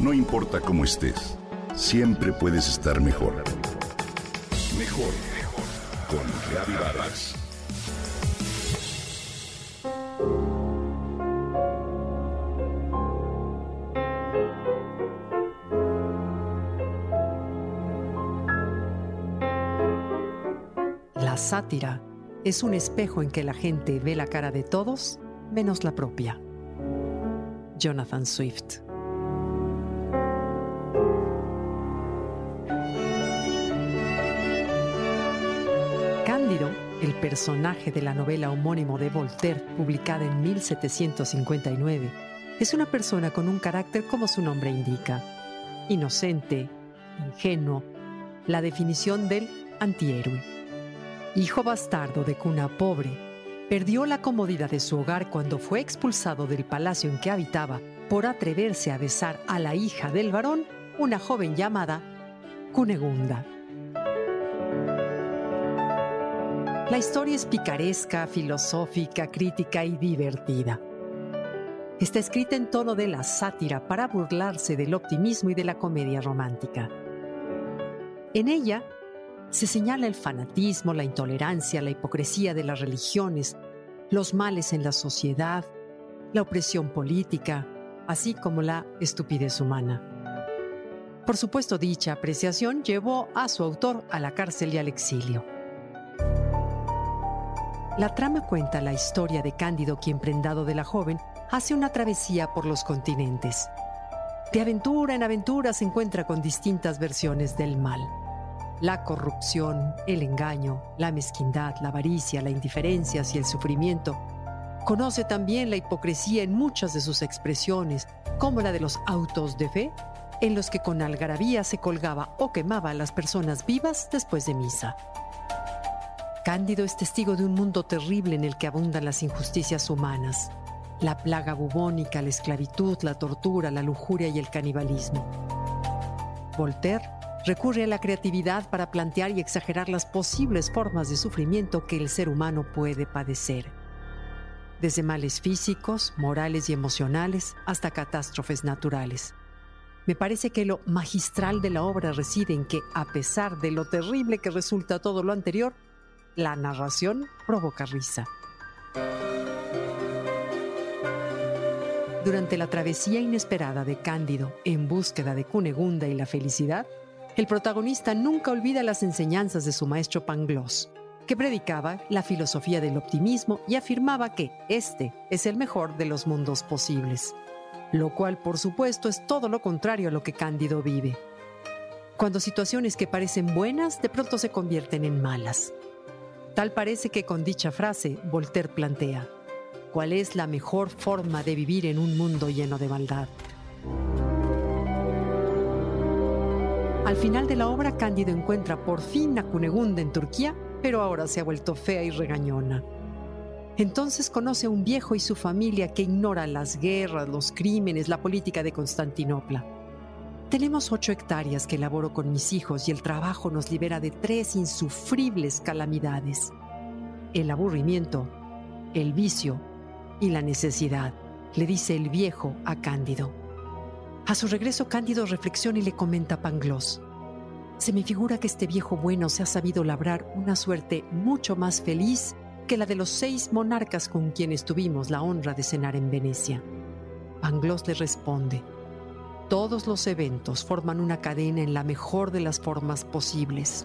No importa cómo estés, siempre puedes estar mejor. Mejor, mejor. Con Reavivadas. La sátira es un espejo en que la gente ve la cara de todos menos la propia. Jonathan Swift. Personaje de la novela homónimo de Voltaire, publicada en 1759, es una persona con un carácter como su nombre indica, inocente, ingenuo, la definición del antihéroe. Hijo bastardo de cuna pobre, perdió la comodidad de su hogar cuando fue expulsado del palacio en que habitaba por atreverse a besar a la hija del varón, una joven llamada Cunegunda. La historia es picaresca, filosófica, crítica y divertida. Está escrita en tono de la sátira para burlarse del optimismo y de la comedia romántica. En ella se señala el fanatismo, la intolerancia, la hipocresía de las religiones, los males en la sociedad, la opresión política, así como la estupidez humana. Por supuesto, dicha apreciación llevó a su autor a la cárcel y al exilio. La trama cuenta la historia de Cándido, quien prendado de la joven, hace una travesía por los continentes. De aventura en aventura se encuentra con distintas versiones del mal. La corrupción, el engaño, la mezquindad, la avaricia, la indiferencia y el sufrimiento. Conoce también la hipocresía en muchas de sus expresiones, como la de los autos de fe, en los que con algarabía se colgaba o quemaba a las personas vivas después de misa. Cándido es testigo de un mundo terrible en el que abundan las injusticias humanas, la plaga bubónica, la esclavitud, la tortura, la lujuria y el canibalismo. Voltaire recurre a la creatividad para plantear y exagerar las posibles formas de sufrimiento que el ser humano puede padecer, desde males físicos, morales y emocionales hasta catástrofes naturales. Me parece que lo magistral de la obra reside en que, a pesar de lo terrible que resulta todo lo anterior, la narración provoca risa. Durante la travesía inesperada de Cándido en búsqueda de Cunegunda y la felicidad, el protagonista nunca olvida las enseñanzas de su maestro Pangloss, que predicaba la filosofía del optimismo y afirmaba que este es el mejor de los mundos posibles, lo cual por supuesto es todo lo contrario a lo que Cándido vive. Cuando situaciones que parecen buenas de pronto se convierten en malas. Tal parece que con dicha frase Voltaire plantea, ¿cuál es la mejor forma de vivir en un mundo lleno de maldad? Al final de la obra, Cándido encuentra por fin a Cunegunda en Turquía, pero ahora se ha vuelto fea y regañona. Entonces conoce a un viejo y su familia que ignora las guerras, los crímenes, la política de Constantinopla. Tenemos ocho hectáreas que elaboro con mis hijos y el trabajo nos libera de tres insufribles calamidades. El aburrimiento, el vicio y la necesidad, le dice el viejo a Cándido. A su regreso, Cándido reflexiona y le comenta a Pangloss. Se me figura que este viejo bueno se ha sabido labrar una suerte mucho más feliz que la de los seis monarcas con quienes tuvimos la honra de cenar en Venecia. Pangloss le responde, todos los eventos forman una cadena en la mejor de las formas posibles,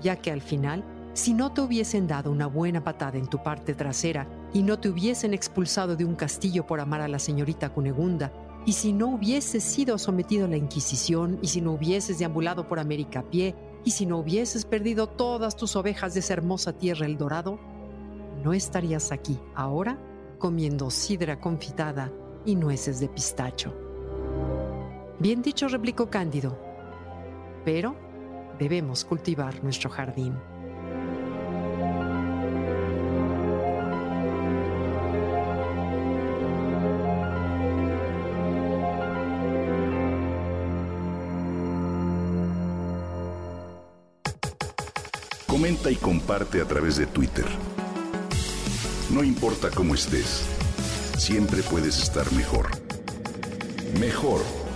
ya que al final, si no te hubiesen dado una buena patada en tu parte trasera y no te hubiesen expulsado de un castillo por amar a la señorita Cunegunda, y si no hubieses sido sometido a la Inquisición, y si no hubieses deambulado por América a pie, y si no hubieses perdido todas tus ovejas de esa hermosa tierra El Dorado, no estarías aquí ahora comiendo sidra confitada y nueces de pistacho. Bien dicho, replicó Cándido, pero debemos cultivar nuestro jardín. Comenta y comparte a través de Twitter. No importa cómo estés, siempre puedes estar mejor.